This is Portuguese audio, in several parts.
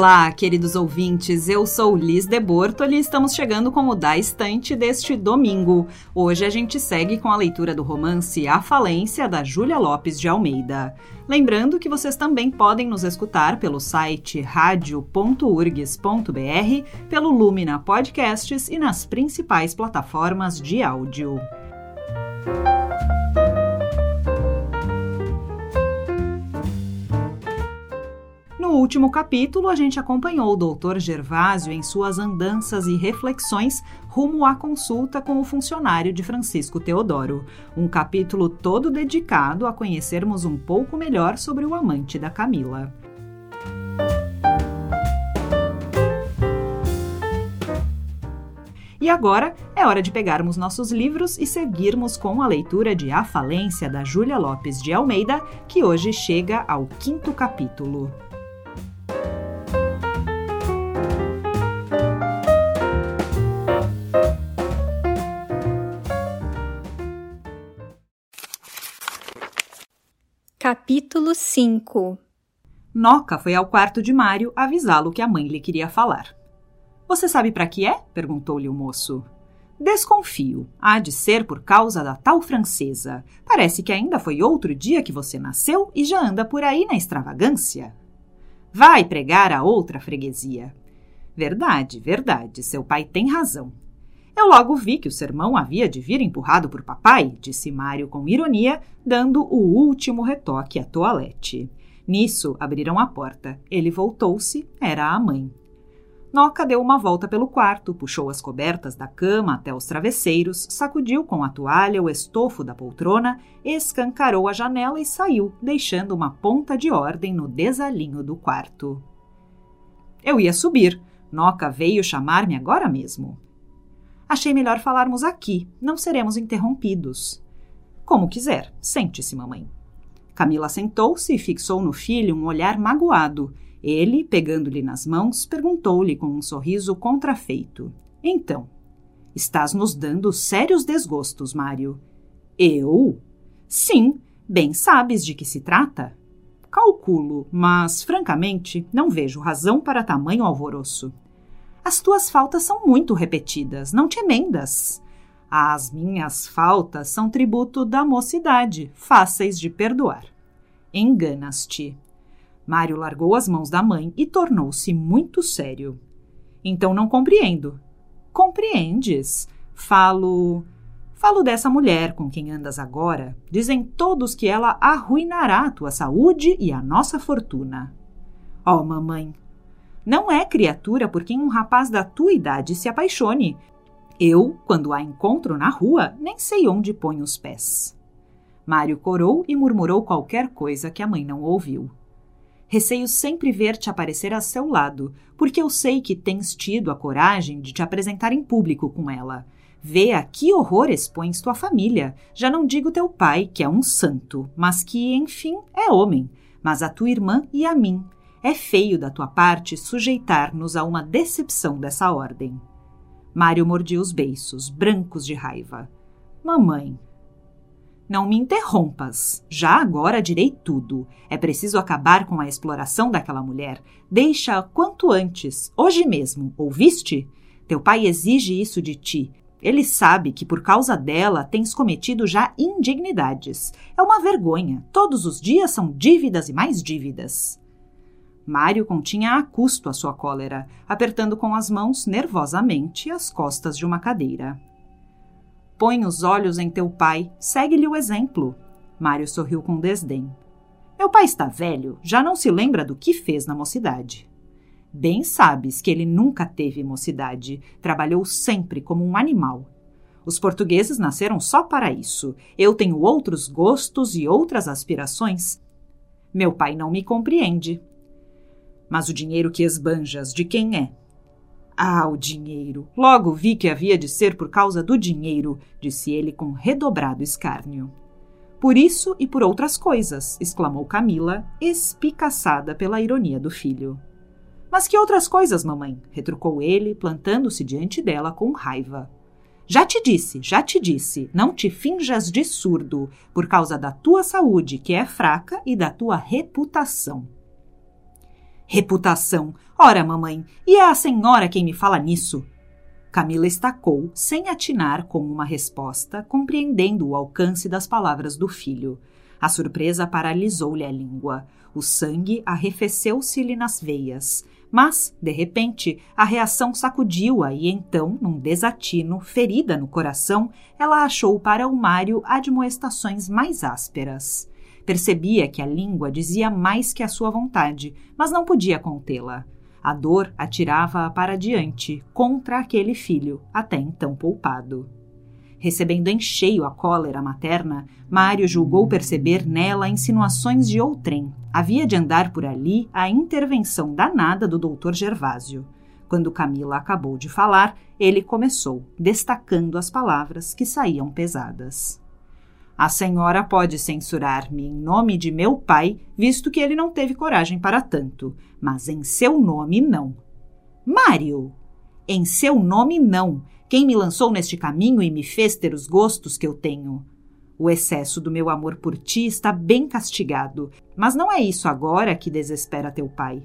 Olá, queridos ouvintes, eu sou Liz de Bortoli e estamos chegando com o Da Estante deste domingo. Hoje a gente segue com a leitura do romance A Falência, da Júlia Lopes de Almeida. Lembrando que vocês também podem nos escutar pelo site radio.urgs.br, pelo Lumina Podcasts e nas principais plataformas de áudio. No último capítulo, a gente acompanhou o Dr. Gervásio em suas andanças e reflexões rumo à consulta com o funcionário de Francisco Teodoro. Um capítulo todo dedicado a conhecermos um pouco melhor sobre o amante da Camila. E agora é hora de pegarmos nossos livros e seguirmos com a leitura de A Falência da Júlia Lopes de Almeida, que hoje chega ao quinto capítulo. Capítulo 5 Noca foi ao quarto de Mário avisá-lo que a mãe lhe queria falar. Você sabe para que é? perguntou-lhe o moço. Desconfio. Há de ser por causa da tal francesa. Parece que ainda foi outro dia que você nasceu e já anda por aí na extravagância. Vai pregar a outra freguesia. Verdade, verdade, seu pai tem razão. Eu logo vi que o sermão havia de vir empurrado por papai, disse Mário com ironia, dando o último retoque à toalete. Nisso, abriram a porta. Ele voltou-se, era a mãe. Noca deu uma volta pelo quarto, puxou as cobertas da cama até os travesseiros, sacudiu com a toalha o estofo da poltrona, escancarou a janela e saiu, deixando uma ponta de ordem no desalinho do quarto. Eu ia subir. Noca veio chamar-me agora mesmo. Achei melhor falarmos aqui, não seremos interrompidos. Como quiser, sente-se, mamãe. Camila sentou-se e fixou no filho um olhar magoado. Ele, pegando-lhe nas mãos, perguntou-lhe com um sorriso contrafeito: Então, estás nos dando sérios desgostos, Mário. Eu? Sim, bem sabes de que se trata. Calculo, mas, francamente, não vejo razão para tamanho alvoroço. As tuas faltas são muito repetidas, não te emendas. As minhas faltas são tributo da mocidade, fáceis de perdoar. Enganas-te. Mário largou as mãos da mãe e tornou-se muito sério. Então não compreendo. Compreendes? Falo. Falo dessa mulher com quem andas agora. Dizem todos que ela arruinará a tua saúde e a nossa fortuna. Oh, mamãe, não é criatura por quem um rapaz da tua idade se apaixone. Eu, quando a encontro na rua, nem sei onde ponho os pés. Mário corou e murmurou qualquer coisa que a mãe não ouviu. Receio sempre ver-te aparecer a seu lado, porque eu sei que tens tido a coragem de te apresentar em público com ela. Vê a que horror expões tua família. Já não digo teu pai, que é um santo, mas que, enfim, é homem, mas a tua irmã e a mim. É feio da tua parte sujeitar-nos a uma decepção dessa ordem. Mário mordia os beiços, brancos de raiva. Mamãe. Não me interrompas. Já agora direi tudo. É preciso acabar com a exploração daquela mulher. Deixa-a quanto antes, hoje mesmo, ouviste? Teu pai exige isso de ti. Ele sabe que por causa dela tens cometido já indignidades. É uma vergonha. Todos os dias são dívidas e mais dívidas. Mário continha a custo a sua cólera, apertando com as mãos nervosamente as costas de uma cadeira. Põe os olhos em teu pai, segue-lhe o exemplo. Mário sorriu com desdém. Meu pai está velho, já não se lembra do que fez na mocidade. Bem sabes que ele nunca teve mocidade, trabalhou sempre como um animal. Os portugueses nasceram só para isso. Eu tenho outros gostos e outras aspirações. Meu pai não me compreende. Mas o dinheiro que esbanjas, de quem é? Ah, o dinheiro! Logo vi que havia de ser por causa do dinheiro, disse ele com redobrado escárnio. Por isso e por outras coisas, exclamou Camila, espicaçada pela ironia do filho. Mas que outras coisas, mamãe? retrucou ele, plantando-se diante dela com raiva. Já te disse, já te disse, não te finjas de surdo, por causa da tua saúde, que é fraca, e da tua reputação. Reputação! Ora, mamãe, e é a senhora quem me fala nisso? Camila estacou, sem atinar com uma resposta, compreendendo o alcance das palavras do filho. A surpresa paralisou-lhe a língua. O sangue arrefeceu-se-lhe nas veias. Mas, de repente, a reação sacudiu-a e então, num desatino, ferida no coração, ela achou para o Mário admoestações mais ásperas. Percebia que a língua dizia mais que a sua vontade, mas não podia contê-la. A dor atirava-a para diante, contra aquele filho, até então poupado. Recebendo em cheio a cólera materna, Mário julgou perceber nela insinuações de outrem. Havia de andar por ali a intervenção danada do doutor Gervásio. Quando Camila acabou de falar, ele começou, destacando as palavras que saíam pesadas. A senhora pode censurar-me em nome de meu pai, visto que ele não teve coragem para tanto, mas em seu nome não. Mário! Em seu nome não quem me lançou neste caminho e me fez ter os gostos que eu tenho. O excesso do meu amor por ti está bem castigado, mas não é isso agora que desespera teu pai.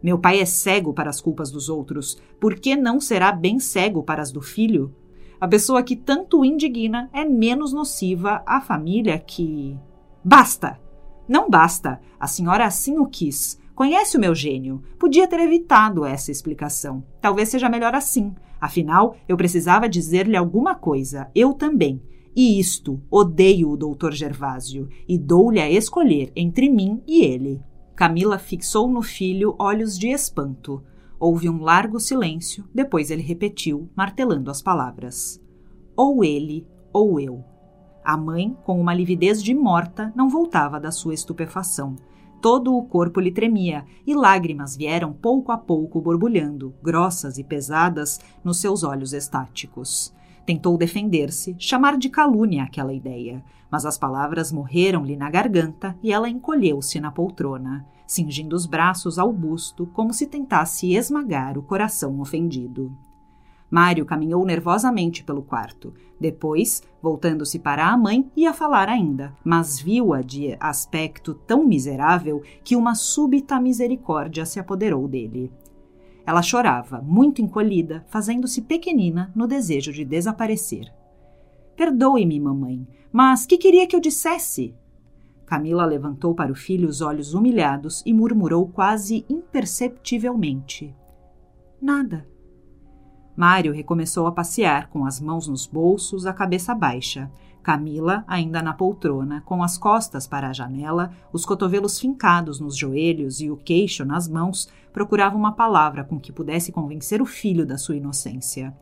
Meu pai é cego para as culpas dos outros, por que não será bem cego para as do filho? A pessoa que tanto indigna é menos nociva à família que. Basta! Não basta! A senhora assim o quis. Conhece o meu gênio. Podia ter evitado essa explicação. Talvez seja melhor assim. Afinal, eu precisava dizer-lhe alguma coisa, eu também. E isto, odeio o doutor Gervásio e dou-lhe a escolher entre mim e ele. Camila fixou no filho olhos de espanto. Houve um largo silêncio, depois ele repetiu, martelando as palavras: Ou ele, ou eu. A mãe, com uma lividez de morta, não voltava da sua estupefação. Todo o corpo lhe tremia e lágrimas vieram pouco a pouco borbulhando, grossas e pesadas, nos seus olhos estáticos. Tentou defender-se, chamar de calúnia aquela ideia, mas as palavras morreram-lhe na garganta e ela encolheu-se na poltrona, cingindo os braços ao busto como se tentasse esmagar o coração ofendido. Mário caminhou nervosamente pelo quarto. Depois, voltando-se para a mãe, ia falar ainda, mas viu-a de aspecto tão miserável que uma súbita misericórdia se apoderou dele. Ela chorava, muito encolhida, fazendo-se pequenina no desejo de desaparecer. Perdoe-me, mamãe, mas que queria que eu dissesse? Camila levantou para o filho os olhos humilhados e murmurou quase imperceptivelmente: Nada. Mário recomeçou a passear, com as mãos nos bolsos, a cabeça baixa. Camila, ainda na poltrona, com as costas para a janela, os cotovelos fincados nos joelhos e o queixo nas mãos, procurava uma palavra com que pudesse convencer o filho da sua inocência.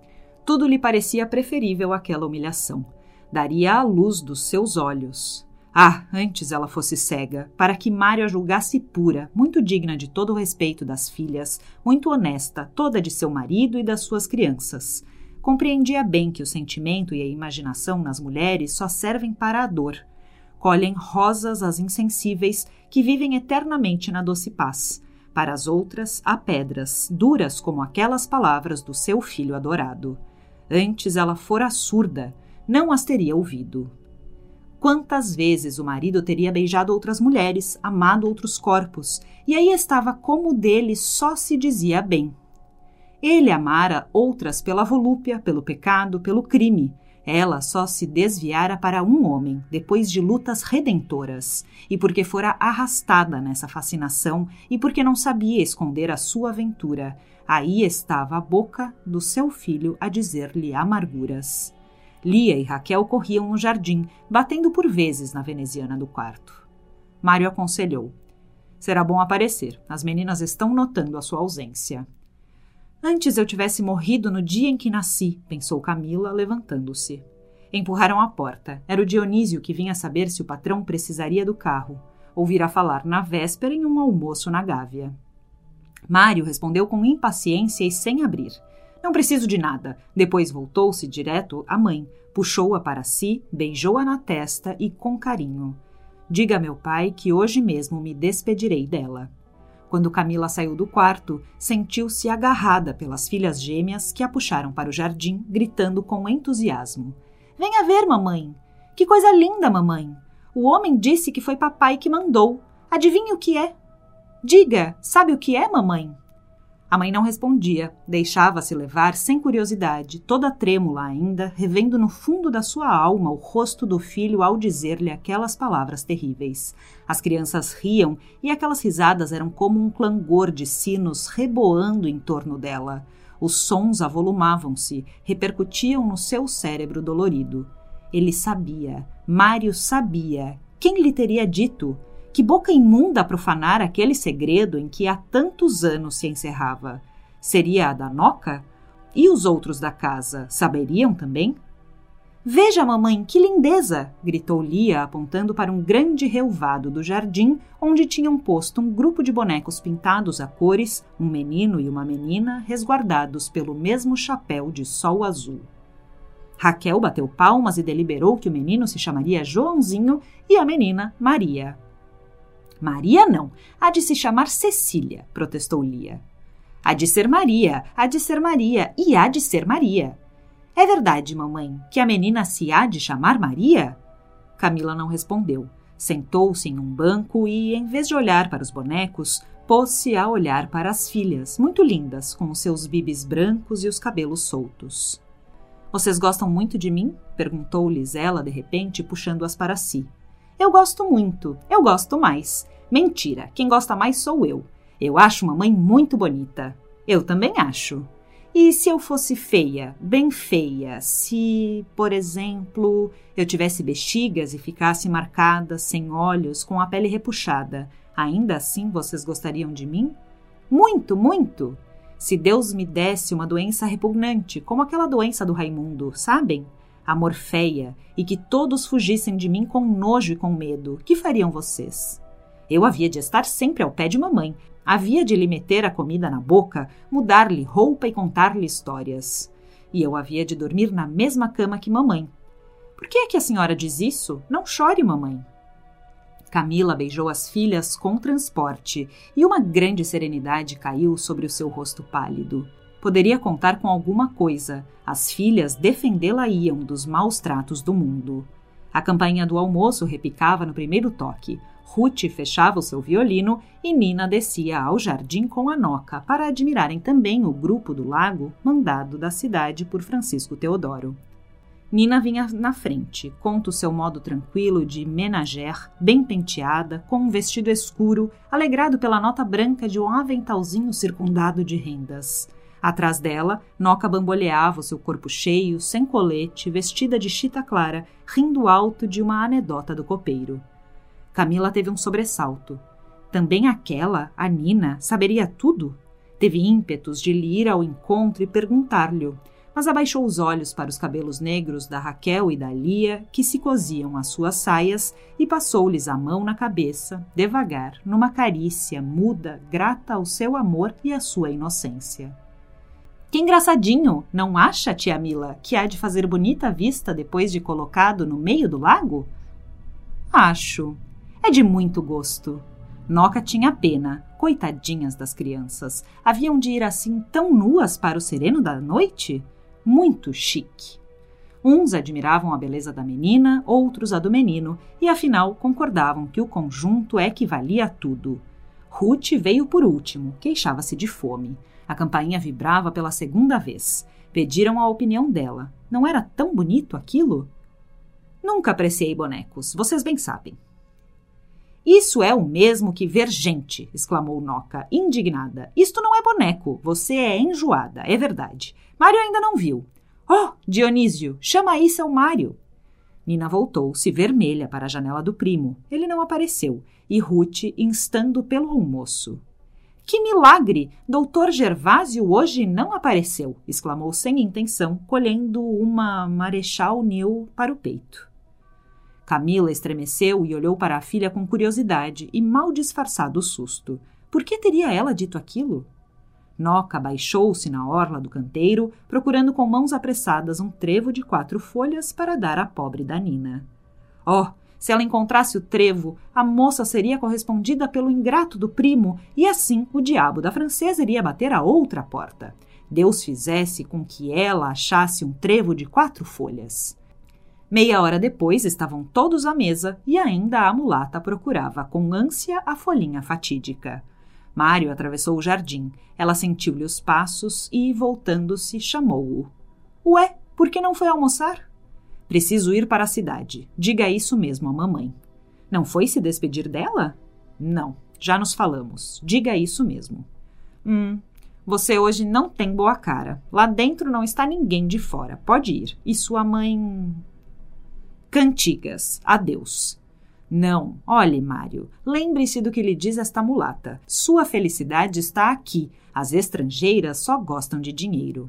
Tudo lhe parecia preferível àquela humilhação. Daria a luz dos seus olhos. Ah, antes ela fosse cega, para que Mário a julgasse pura, muito digna de todo o respeito das filhas, muito honesta, toda de seu marido e das suas crianças. Compreendia bem que o sentimento e a imaginação nas mulheres só servem para a dor. Colhem rosas as insensíveis que vivem eternamente na doce paz. Para as outras, há pedras, duras como aquelas palavras do seu filho adorado. Antes ela fora surda, não as teria ouvido. Quantas vezes o marido teria beijado outras mulheres, amado outros corpos, e aí estava como dele só se dizia bem. Ele amara outras pela volúpia, pelo pecado, pelo crime. Ela só se desviara para um homem, depois de lutas redentoras, e porque fora arrastada nessa fascinação e porque não sabia esconder a sua aventura. Aí estava a boca do seu filho a dizer-lhe amarguras. Lia e Raquel corriam no jardim, batendo por vezes na veneziana do quarto. Mário aconselhou: Será bom aparecer. As meninas estão notando a sua ausência. Antes eu tivesse morrido no dia em que nasci, pensou Camila, levantando-se. Empurraram a porta. Era o Dionísio que vinha saber se o patrão precisaria do carro. Ouvira falar na véspera em um almoço na Gávea. Mário respondeu com impaciência e sem abrir. Não preciso de nada. Depois voltou-se direto à mãe, puxou-a para si, beijou-a na testa e com carinho. Diga a meu pai que hoje mesmo me despedirei dela. Quando Camila saiu do quarto, sentiu-se agarrada pelas filhas gêmeas que a puxaram para o jardim, gritando com entusiasmo: Venha ver, mamãe! Que coisa linda, mamãe! O homem disse que foi papai que mandou. Adivinhe o que é? Diga, sabe o que é, mamãe? A mãe não respondia, deixava-se levar sem curiosidade, toda trêmula ainda, revendo no fundo da sua alma o rosto do filho ao dizer-lhe aquelas palavras terríveis. As crianças riam e aquelas risadas eram como um clangor de sinos reboando em torno dela. Os sons avolumavam-se, repercutiam no seu cérebro dolorido. Ele sabia, Mário sabia. Quem lhe teria dito? Que boca imunda profanar aquele segredo em que há tantos anos se encerrava? Seria a da Noca? E os outros da casa saberiam também? Veja, mamãe, que lindeza! gritou Lia, apontando para um grande relvado do jardim, onde tinham posto um grupo de bonecos pintados a cores, um menino e uma menina, resguardados pelo mesmo chapéu de sol azul. Raquel bateu palmas e deliberou que o menino se chamaria Joãozinho e a menina Maria. Maria não, há de se chamar Cecília, protestou Lia. Há de ser Maria, há de ser Maria e há de ser Maria. É verdade, mamãe, que a menina se há de chamar Maria? Camila não respondeu. Sentou-se em um banco e, em vez de olhar para os bonecos, pôs-se a olhar para as filhas, muito lindas, com os seus bibis brancos e os cabelos soltos. Vocês gostam muito de mim? perguntou-lhes ela de repente, puxando-as para si. Eu gosto muito, eu gosto mais. Mentira, quem gosta mais sou eu. Eu acho mamãe muito bonita. Eu também acho. E se eu fosse feia, bem feia, se, por exemplo, eu tivesse bexigas e ficasse marcada, sem olhos, com a pele repuxada, ainda assim vocês gostariam de mim? Muito, muito! Se Deus me desse uma doença repugnante, como aquela doença do Raimundo, sabem? A Morfeia, e que todos fugissem de mim com nojo e com medo, que fariam vocês? Eu havia de estar sempre ao pé de mamãe, havia de lhe meter a comida na boca, mudar-lhe roupa e contar-lhe histórias. E eu havia de dormir na mesma cama que mamãe. Por que é que a senhora diz isso? Não chore, mamãe. Camila beijou as filhas com transporte e uma grande serenidade caiu sobre o seu rosto pálido poderia contar com alguma coisa. As filhas defendê-la-iam dos maus tratos do mundo. A campainha do almoço repicava no primeiro toque. Ruth fechava o seu violino e Nina descia ao jardim com a Noca para admirarem também o grupo do lago mandado da cidade por Francisco Teodoro. Nina vinha na frente, conta o seu modo tranquilo de menager, bem penteada, com um vestido escuro, alegrado pela nota branca de um aventalzinho circundado de rendas. Atrás dela, Noca bamboleava o seu corpo cheio, sem colete, vestida de chita clara, rindo alto de uma anedota do copeiro. Camila teve um sobressalto. Também aquela, a Nina, saberia tudo? Teve ímpetos de lhe ir ao encontro e perguntar-lhe, mas abaixou os olhos para os cabelos negros da Raquel e da Lia, que se coziam às suas saias, e passou-lhes a mão na cabeça, devagar, numa carícia muda, grata ao seu amor e à sua inocência. Que engraçadinho, não acha, tia Mila, que há de fazer bonita vista depois de colocado no meio do lago? Acho. É de muito gosto. Noca tinha pena. Coitadinhas das crianças. Haviam de ir assim tão nuas para o sereno da noite? Muito chique. Uns admiravam a beleza da menina, outros a do menino, e afinal concordavam que o conjunto é que valia tudo. Ruth veio por último, queixava-se de fome. A campainha vibrava pela segunda vez. Pediram a opinião dela. Não era tão bonito aquilo? Nunca apreciei bonecos, vocês bem sabem. Isso é o mesmo que ver gente, exclamou Noca, indignada. Isto não é boneco, você é enjoada, é verdade. Mário ainda não viu. Oh, Dionísio, chama aí seu Mário. Nina voltou-se vermelha para a janela do primo. Ele não apareceu, e Ruth instando pelo almoço. Que milagre! Doutor Gervásio hoje não apareceu! exclamou sem intenção, colhendo uma Marechal Nil para o peito. Camila estremeceu e olhou para a filha com curiosidade e mal disfarçado susto. Por que teria ela dito aquilo? Noca baixou-se na orla do canteiro, procurando com mãos apressadas um trevo de quatro folhas para dar à pobre Danina. Oh, se ela encontrasse o trevo, a moça seria correspondida pelo ingrato do primo, e assim o diabo da francesa iria bater a outra porta. Deus fizesse com que ela achasse um trevo de quatro folhas. Meia hora depois estavam todos à mesa e ainda a mulata procurava com ânsia a folhinha fatídica. Mário atravessou o jardim. Ela sentiu-lhe os passos e, voltando-se, chamou-o. Ué, por que não foi almoçar? Preciso ir para a cidade. Diga isso mesmo à mamãe. Não foi se despedir dela? Não, já nos falamos. Diga isso mesmo. Hum, você hoje não tem boa cara. Lá dentro não está ninguém de fora. Pode ir. E sua mãe. Cantigas. Adeus. Não, olhe, Mário, lembre-se do que lhe diz esta mulata. Sua felicidade está aqui. As estrangeiras só gostam de dinheiro.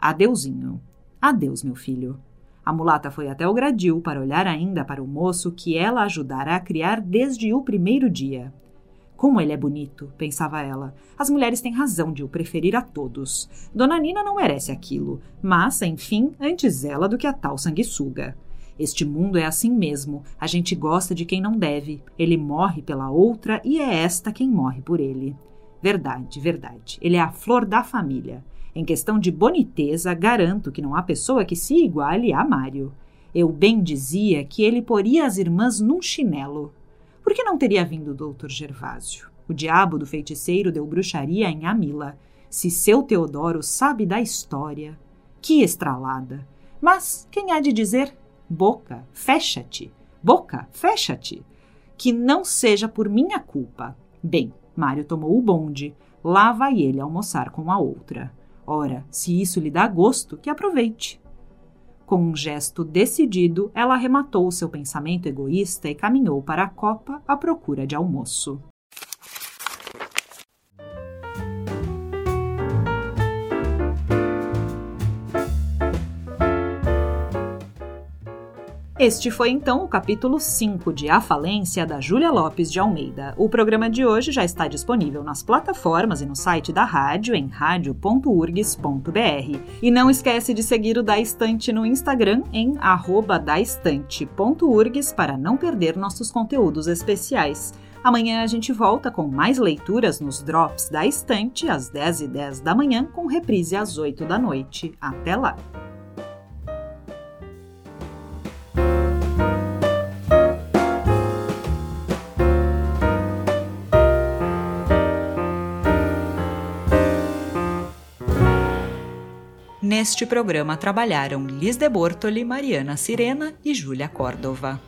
Adeuzinho. Adeus, meu filho. A mulata foi até o gradil para olhar ainda para o moço que ela ajudara a criar desde o primeiro dia. Como ele é bonito, pensava ela. As mulheres têm razão de o preferir a todos. Dona Nina não merece aquilo, mas, enfim, antes ela do que a tal sanguessuga. Este mundo é assim mesmo. A gente gosta de quem não deve. Ele morre pela outra e é esta quem morre por ele. Verdade, verdade. Ele é a flor da família. Em questão de boniteza, garanto que não há pessoa que se iguale a Mário. Eu bem dizia que ele poria as irmãs num chinelo. Por que não teria vindo o doutor Gervásio? O diabo do feiticeiro deu bruxaria em Amila. Se seu Teodoro sabe da história. Que estralada! Mas quem há de dizer Boca, fecha-te. Boca, fecha-te. Que não seja por minha culpa. Bem, Mário tomou o bonde. Lá vai ele almoçar com a outra. Ora, se isso lhe dá gosto, que aproveite. Com um gesto decidido, ela arrematou seu pensamento egoísta e caminhou para a copa à procura de almoço. Este foi então o capítulo 5 de A Falência da Júlia Lopes de Almeida. O programa de hoje já está disponível nas plataformas e no site da rádio em radio.urgs.br. E não esquece de seguir o Da Estante no Instagram em daestante.urgs para não perder nossos conteúdos especiais. Amanhã a gente volta com mais leituras nos Drops da Estante às 10h10 10 da manhã, com reprise às 8 da noite. Até lá! Neste programa trabalharam Liz de Bortoli, Mariana Sirena e Júlia Córdova.